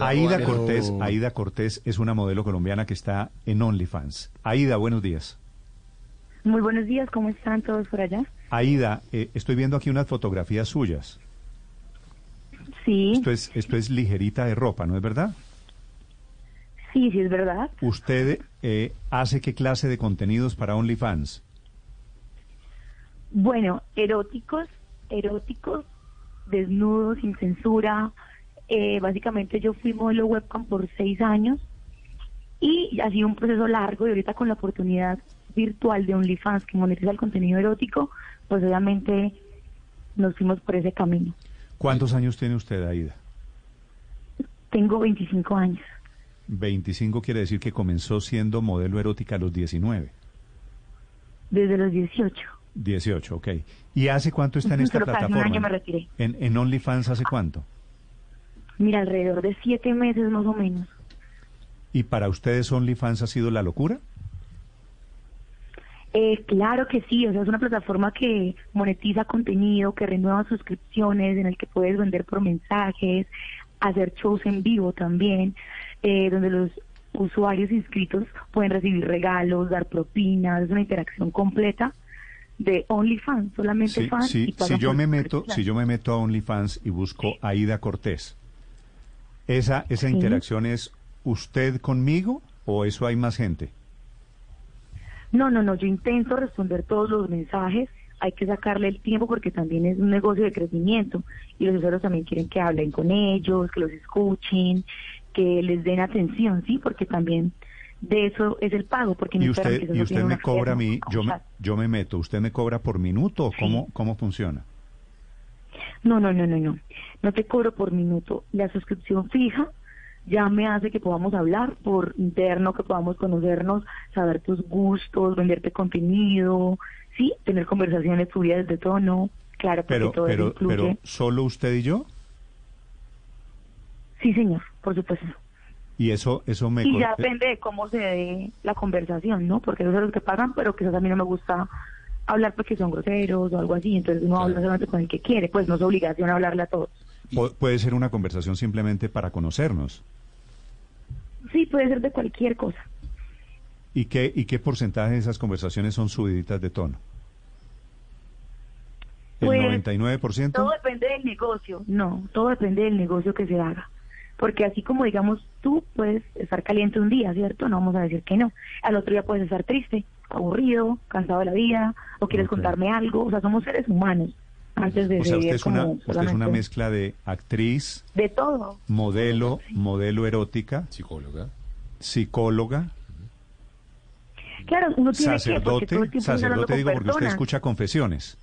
Aida Cortés, Aida Cortés es una modelo colombiana que está en OnlyFans. Aida, buenos días. Muy buenos días, ¿cómo están todos por allá? Aida, eh, estoy viendo aquí unas fotografías suyas. Sí, Esto es, esto es ligerita de ropa, ¿no es verdad? sí, sí es verdad. ¿Usted eh, hace qué clase de contenidos para OnlyFans? Bueno, eróticos, eróticos, desnudos, sin censura. Eh, básicamente yo fui modelo webcam por seis años y ha sido un proceso largo y ahorita con la oportunidad virtual de OnlyFans que monetiza el contenido erótico, pues obviamente nos fuimos por ese camino. ¿Cuántos años tiene usted, Aida? Tengo 25 años. 25 quiere decir que comenzó siendo modelo erótica a los 19. Desde los 18. 18, ok. ¿Y hace cuánto está en esta Pero casi un plataforma? año me retiré. En, en OnlyFans hace cuánto? Mira, alrededor de siete meses más o menos. ¿Y para ustedes OnlyFans ha sido la locura? Eh, claro que sí, o sea, es una plataforma que monetiza contenido, que renueva suscripciones, en el que puedes vender por mensajes, hacer shows en vivo también, eh, donde los usuarios inscritos pueden recibir regalos, dar propinas, es una interacción completa de OnlyFans, solamente Sí, fans. sí, y si yo me meto, si yo me meto a OnlyFans y busco Aida Cortés, esa esa Sí. interacción es usted conmigo o eso hay más gente. No, no, no, yo intento responder todos los mensajes, hay que sacarle el tiempo porque también es un negocio de crecimiento y los usuarios también quieren que hablen con ellos, que los escuchen, que les den atención, ¿sí? Porque también de eso es el pago, porque Y usted que y usted me cobra a mí, yo me, yo me meto, usted me cobra por minuto Sí. cómo cómo funciona? No, no, no, no, no. No te cobro por minuto. La suscripción fija ya me hace que podamos hablar por interno, que podamos conocernos, saber tus gustos, venderte contenido, sí, tener conversaciones subidas de tono. Claro, porque Pero todo eso pero pero solo usted y yo Sí, señor, por supuesto. y eso eso me Y ya depende de cómo se dé la conversación, ¿no? Porque esos son los que pagan, pero quizás a mí no me gusta hablar porque son groseros o algo así, entonces uno habla solamente con el que quiere, pues no es obligación hablarle a todos. pu- puede ser una conversación simplemente para conocernos. Sí, puede ser de cualquier cosa. ¿Y qué y qué porcentaje de esas conversaciones son subiditas de tono? ¿El Pues, 99%? Todo depende del negocio. No, todo depende del negocio que se haga. Porque así como digamos, tú puedes estar caliente un día, ¿cierto? No vamos a decir que no. Al otro día puedes estar triste, aburrido, cansado de la vida, o quieres Ok. contarme algo. O sea, somos seres humanos. Antes de O sea, usted es una usted es una mezcla de actriz, De todo. modelo, modelo erótica, Psicóloga. psicóloga, Claro, uno tiene que, porque sacerdote, todo el estás hablando sacerdote digo porque usted escucha confesiones.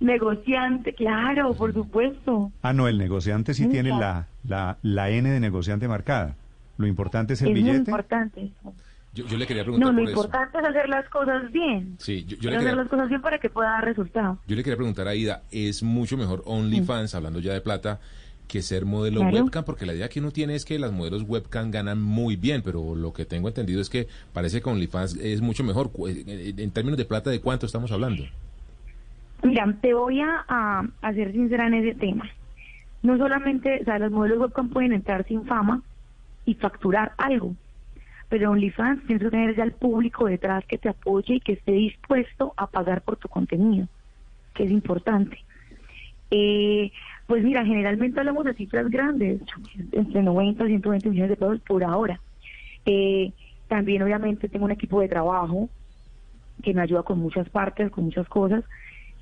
Negociante, claro, por supuesto. Ah, no, el negociante sí Muy tiene la, la, la N de negociante marcada. Lo importante es el es muy billete. importante. Yo, yo le quería preguntar No, lo por eso. importante es hacer las cosas bien. Sí, yo, le que hacer quería, las cosas bien para que pueda dar resultado. yo le quería preguntar a Ida, ¿es mucho mejor OnlyFans, hablando ya de plata, que ser modelo Claro. webcam? Porque la idea que uno tiene es que las modelos webcam ganan muy bien, pero lo que tengo entendido es que parece que OnlyFans es mucho mejor. Cu- eh, En términos de plata, ¿de cuánto estamos hablando? Mira, te voy a, a, a ser sincera en ese tema. No solamente, o sea, los modelos webcam pueden entrar sin fama y facturar algo, pero OnlyFans tienes que tener ya el público detrás que te apoye y que esté dispuesto a pagar por tu contenido, que es importante. Eh, pues mira, generalmente hablamos de cifras grandes, entre 90 y 120 millones de pesos por ahora. Eh, también obviamente tengo un equipo de trabajo que me ayuda con muchas partes, con muchas cosas,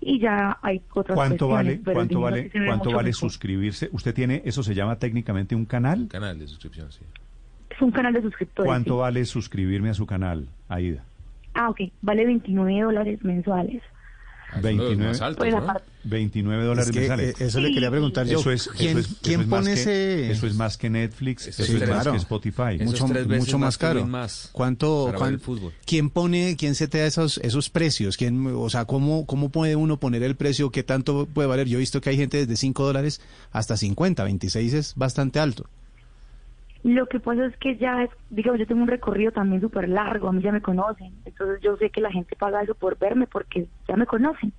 y ya hay otras ¿Cuánto vale, cuánto vale, cuánto vale mejor. suscribirse? Usted tiene, eso se llama técnicamente un canal. Un canal de suscripción, sí. Un canal de suscriptores. ¿Cuánto sí. vale suscribirme a su canal, Aida? Ah, ok, vale 29 dólares mensuales. Ah, es uno de los 29, más altos, Pues ¿no? aparte, 29 dólares Es que, mensuales. eh, eso le quería preguntar yo. Eso es, ¿Quién, eso es- eso quién es más pone que- ese...? Eso es más que Netflix, Eso eso es es más claro. que Spotify. Eso- mucho, más caro. Más ¿Cuánto, para ver cuán- el fútbol. ¿Quién pone, quién setea esos, esos precios? ¿Quién, o sea, ¿cómo, ¿cómo puede uno poner el precio? ¿Qué tanto puede valer? Yo he visto que hay gente desde 5 dólares hasta 50, 26 es bastante alto. Lo que pasa es que ya es, digamos, yo tengo un recorrido también súper largo, a mí ya me conocen, entonces yo sé que la gente paga eso por verme porque ya me conocen.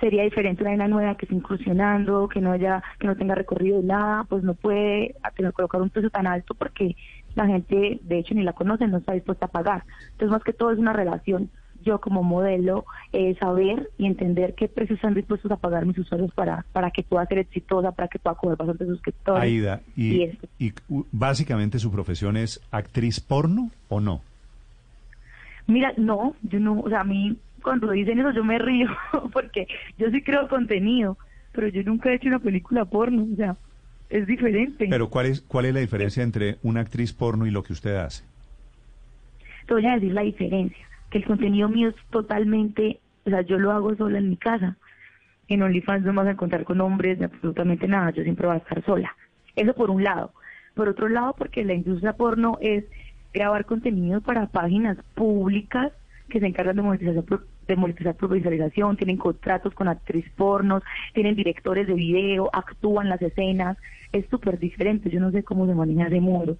Sería diferente una nueva que esté incursionando, que no haya, que no tenga recorrido de nada, pues no puede tener, colocar un precio tan alto porque la gente, de hecho, ni la conoce, no está dispuesta a pagar. Entonces, más que todo es una relación. Yo como modelo, eh, saber y entender qué precios están dispuestos a pagar mis usuarios para, para que pueda ser exitosa, para que pueda coger bastantes suscriptores. Aida, y, Y y, básicamente su profesión es actriz porno o no? Mira, no, yo no, o sea, a mí cuando dicen eso yo me río porque yo sí creo contenido, pero yo nunca he hecho una película porno, o sea, es diferente. Pero ¿cuál es, ¿cuál es la diferencia entre una actriz porno y lo que usted hace? Te voy a decir la diferencia, que el contenido mío es totalmente, o sea, yo lo hago sola en mi casa. En OnlyFans no me vas a encontrar con hombres de absolutamente nada, yo siempre voy a estar sola. Eso por un lado. Por otro lado, porque la industria porno es grabar contenido para páginas públicas que se encargan de monetización de monetizar por visualización, tienen contratos con actriz pornos, tienen directores de video, actúan las escenas, es súper diferente, yo no sé cómo se maneja ese mundo,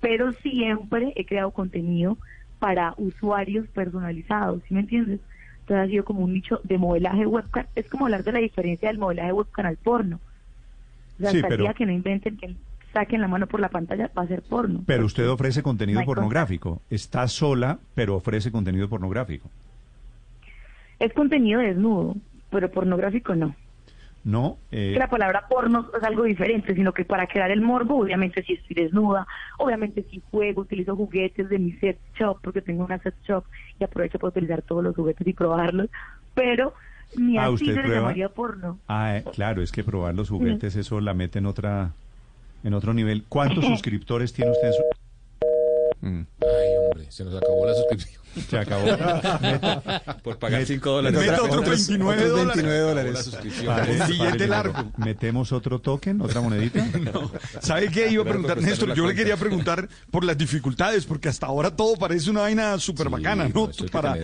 pero siempre he creado contenido para usuarios personalizados, ¿sí me entiendes? Entonces ha sido como un nicho de modelaje webcam, es como hablar de la diferencia del modelaje webcam al porno. O sea, Sí, hasta el pero- día que no inventen, que saquen la mano por la pantalla, va a ser porno. Pero usted ofrece contenido No pornográfico. Está sola, pero ofrece contenido pornográfico. Es contenido desnudo, pero pornográfico no. No, eh, que la palabra porno es algo diferente, sino que para crear el morbo, obviamente si estoy desnuda, obviamente si juego, utilizo juguetes de mi set shop, porque tengo una set shop y aprovecho para utilizar todos los juguetes y probarlos, pero ni Ah, así ¿usted se le prueba? llamaría porno. ah, eh, claro, es que probar los juguetes, eso la mete en otra, en otro nivel. ¿Cuántos suscriptores tiene usted en su... Mm, Ay, hombre, se nos acabó la suscripción. se acabó. Por pagar Met- 5 dólares. Meta otros 29 Otros dólares. 29 dólares. La suscripción. Padre, Un billete largo. ¿Metemos otro token, otra monedita? ¿Sabe qué iba a preguntar, Néstor? Yo le quería preguntar por las dificultades, porque hasta ahora todo parece una vaina súper Sí, bacana, no, ¿no? Para,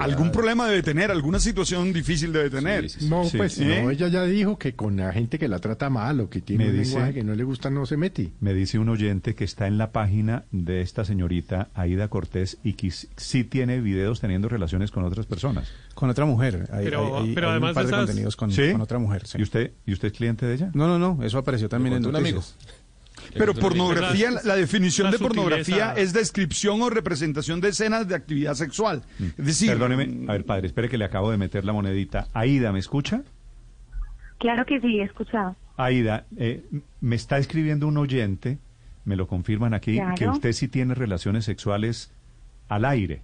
algún problema debe tener, alguna situación difícil debe tener. Sí, sí, sí. No, Sí. pues ¿Eh? no, ella ya dijo que con la gente que la trata mal o que tiene Me un dice- lenguaje que no le gusta no se mete. Me dice un oyente que está en la página de esta señorita Aida Cortés y que sí tiene videos teniendo relaciones con otras personas. Con otra mujer. Hay, Pero- hay- hay- pero hay además un par de de esas- contenidos con, ¿Sí? con otra mujer. sí. ¿Y usted y usted es cliente de ella? No, no, no, eso apareció también en un amigo. Pero pornografía, la, la definición La de pornografía sutileza. es descripción o representación de escenas de actividad sexual. Es decir, Perdóneme, a ver, padre, espere que le acabo de meter la monedita. Aida, ¿me escucha? Claro que sí, he escuchado. Aida, eh, me está escribiendo un oyente, me lo confirman aquí, Claro. que usted sí tiene relaciones sexuales al aire.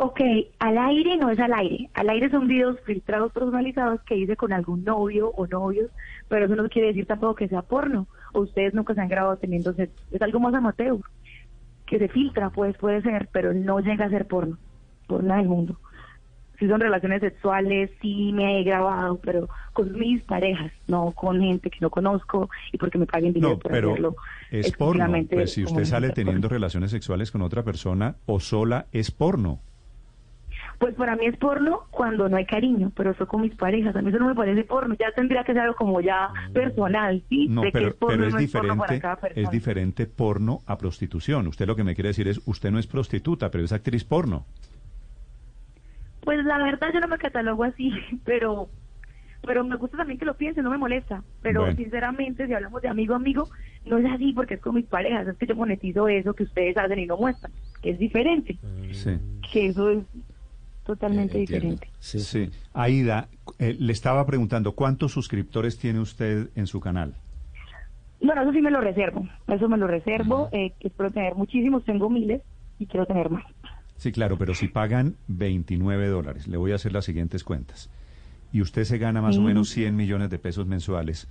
Ok, al aire no es al aire. Al aire son videos filtrados personalizados que hice con algún novio o novios, pero eso no quiere decir tampoco que sea porno. O ustedes nunca se han grabado teniendo sexo. Es algo más amateur, que se filtra, pues puede ser, pero no llega a ser porno, por nada del mundo. Si son relaciones sexuales, sí me he grabado, pero con mis parejas, no con gente que no conozco y porque me paguen dinero No, por pero hacerlo. es porno. Pues si usted sale teniendo porno. relaciones sexuales con otra persona o sola, es porno. Pues para mí es porno cuando no hay cariño, pero eso con mis parejas. A mí eso no me parece porno. Ya tendría que ser algo como ya personal, ¿sí? No, de que pero, es porno pero es no es porno para diferente, cada persona. es diferente porno a prostitución. Usted lo que me quiere decir es, usted no es prostituta, pero es actriz porno. Pues la verdad yo no me catalogo así, pero pero me gusta también que lo piensen, no me molesta. Pero Bueno. sinceramente, si hablamos de amigo a amigo, no es así porque es con mis parejas. Es que yo monetizo eso que ustedes hacen y no muestran, que es diferente. Sí. Que eso es totalmente Eh, entiendo. diferente. Sí. Aida, eh, le estaba preguntando, ¿cuántos suscriptores tiene usted en su canal? Bueno, eso sí me lo reservo. Eso me lo reservo. eh, que espero tener muchísimos, tengo miles y quiero tener más. Sí, claro, pero si pagan 29 dólares, le voy a hacer las siguientes cuentas. Y usted se gana más o Sí. menos 100 millones de pesos mensuales.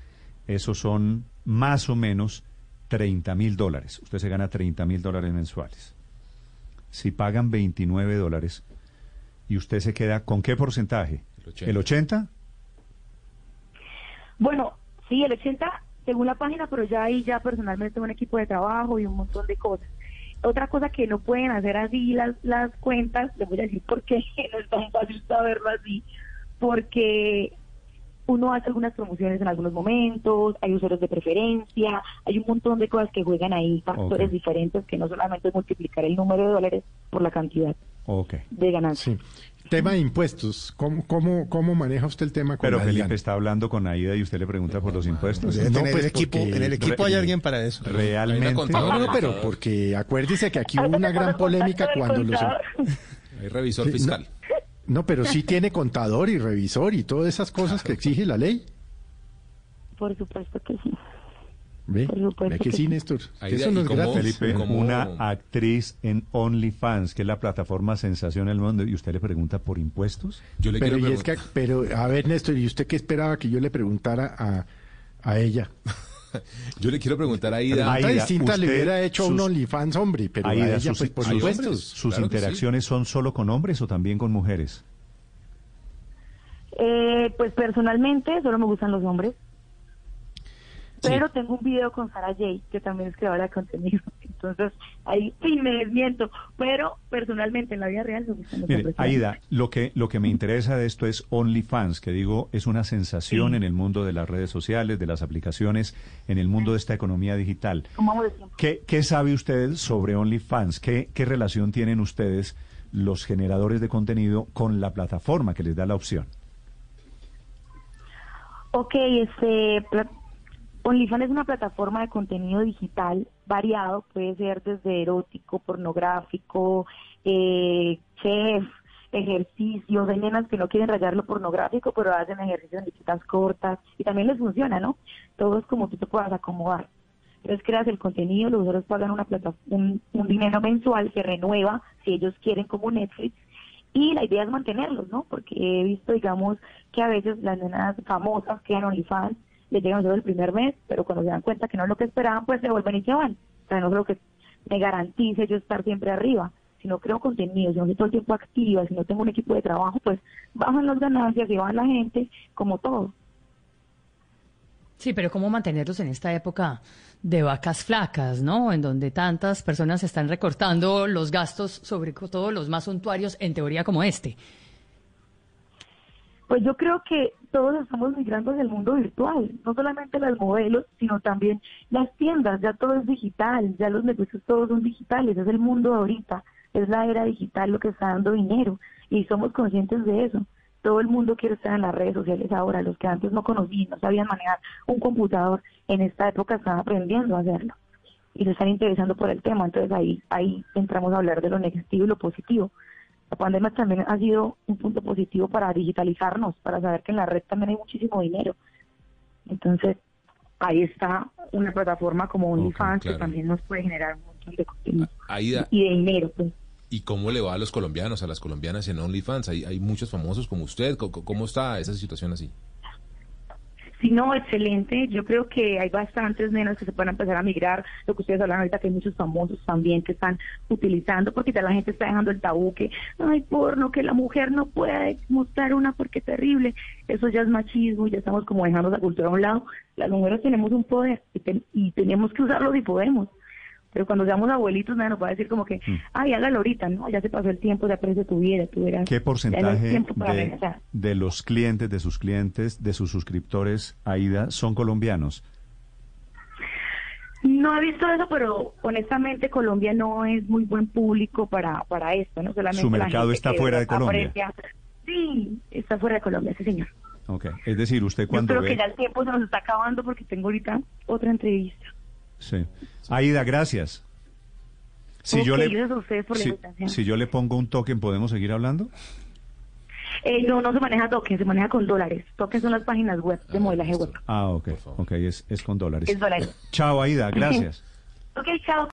Esos son más o menos 30 mil dólares. Usted se gana 30 mil dólares mensuales. Si pagan 29 dólares, ¿Y usted se queda con qué porcentaje? El 80. ¿El 80? Bueno, sí, el 80 según la página, pero ya ahí ya personalmente tengo un equipo de trabajo y un montón de cosas. Otra cosa que no pueden hacer así las, las cuentas, les voy a decir por qué no es tan fácil saberlo así, porque uno hace algunas promociones en algunos momentos, hay usuarios de preferencia, hay un montón de cosas que juegan ahí, factores diferentes que no solamente es multiplicar el número de dólares por la cantidad Ok. de ganancia. Sí. Tema de impuestos. ¿Cómo, cómo, cómo maneja usted el tema con Pero Felipe está hablando con Aida y usted le pregunta por los impuestos. Debe No, pues, el equipo, en el equipo hay alguien para eso. Realmente. No, no, pero porque acuérdese que aquí hubo una gran polémica cuando los... Hay revisor Sí, fiscal. No, pero sí tiene contador y revisor y todas esas cosas que exige la ley. Por supuesto que sí. ¿Ve? Por supuesto ¿Ve que que sí. Néstor? Ahí Eso no y es gratis. Felipe, ¿Cómo? una actriz en OnlyFans, que es la plataforma sensación del mundo, y usted le pregunta por impuestos. Yo le Pero, quiero y es que, preguntar- pero, a ver, Néstor, ¿y usted qué esperaba que yo le preguntara a, a ella? yo le quiero preguntar a Ida. Aida, distinta le usted, hubiera hecho a un sus- OnlyFans hombre, pero Aida, a ella, sus, pues, por sus- supuesto. sus Claro que sí. interacciones son solo con hombres o también con mujeres. Eh, pues personalmente solo me gustan los hombres. Pero tengo un video con Sara J, que también es creadora de contenido. Entonces, ahí sí me desmiento. Pero personalmente en la vida real me gustan los Mire, hombres. Aida, lo que, lo que me interesa de esto es OnlyFans, que digo, es una sensación en el mundo de las redes sociales, de las aplicaciones, en el mundo de esta economía digital. ¿Qué, qué sabe usted sobre OnlyFans? ¿Qué, ¿Qué relación tienen ustedes, los generadores de contenido, con la plataforma que les da la opción? Ok, este, OnlyFans es una plataforma de contenido digital variado, puede ser desde erótico, pornográfico, eh, chef, ejercicios, hay nenas que no quieren rayar lo pornográfico, pero hacen ejercicios en bicicletas cortas y también les funciona, ¿no? Todo es como tú te puedas acomodar. Entonces creas el contenido, los usuarios pagan una plata, un, un dinero mensual, se renueva si ellos quieren como Netflix y la idea es mantenerlos, ¿no? Porque he visto, digamos, que a veces las nenas famosas que en OnlyFans les llegan solo el primer mes, pero cuando se dan cuenta que no es lo que esperaban, pues se vuelven y se van. O sea, no lo que me garantice yo estar siempre arriba. Si no creo contenido, si no estoy todo el tiempo activa, si no tengo un equipo de trabajo, pues bajan las ganancias y van la gente, como todo. Sí, pero ¿cómo mantenerlos en esta época de vacas flacas, ¿no? En donde tantas personas están recortando los gastos, sobre todo los más suntuarios, en teoría como este. Pues yo creo que todos estamos migrando hacia el mundo virtual, no solamente las modelos, sino también las tiendas, ya todo es digital, ya los negocios todos son digitales, es el mundo ahorita, es la era digital lo que está dando dinero y somos conscientes de eso. Todo el mundo quiere estar en las redes sociales ahora, los que antes no conocían, no sabían manejar un computador, en esta época están aprendiendo a hacerlo y se están interesando por el tema, entonces ahí, ahí entramos a hablar de lo negativo y lo positivo. La pandemia también ha sido un punto positivo para digitalizarnos, para saber que en la red también hay muchísimo dinero. Entonces, ahí está una plataforma como OnlyFans claro. que también nos puede generar un montón de contenido Aida, y de dinero. Pues. ¿y cómo le va a los colombianos, a las colombianas en OnlyFans? Hay, hay muchos famosos como usted. ¿Cómo, cómo está esa situación así? Si no, excelente. Yo creo que hay bastantes nenas que se pueden empezar a migrar. Lo que ustedes hablan ahorita, que hay muchos famosos también que están utilizando, porque ya la gente está dejando el tabú que, ay, porno, que la mujer no puede mostrar una porque es terrible. Eso ya es machismo, ya estamos como dejando esa cultura a un lado. Las mujeres tenemos un poder y, ten- y tenemos que usarlo si podemos. Pero cuando seamos abuelitos, nadie nos va a decir como que, ay, hágalo ahorita, ¿no? Ya se pasó el tiempo, ya aprecia tu vida, tú verás. ¿Qué no porcentaje de, los clientes, de sus clientes, de sus suscriptores, Aida, son colombianos? No he visto eso, pero honestamente Colombia no es muy buen público para, para esto, ¿no? Solamente Su mercado está fuera de Colombia. aprecia- Sí, está fuera de Colombia, sí señor. Ok. Es decir, usted Yo cuando creo ve... que ya el tiempo se nos está acabando porque tengo ahorita otra entrevista. Sí. Aida, gracias. Si yo Ok, le, gracias a ustedes por la si, invitación. si yo le pongo un token, ¿podemos seguir hablando? Eh, no, no se maneja token, se maneja con dólares. Token son las páginas web de modelaje web. Ah, ok. Ok, es, es con dólares. Es dólares. Chao, Aida, gracias. Ok, chao.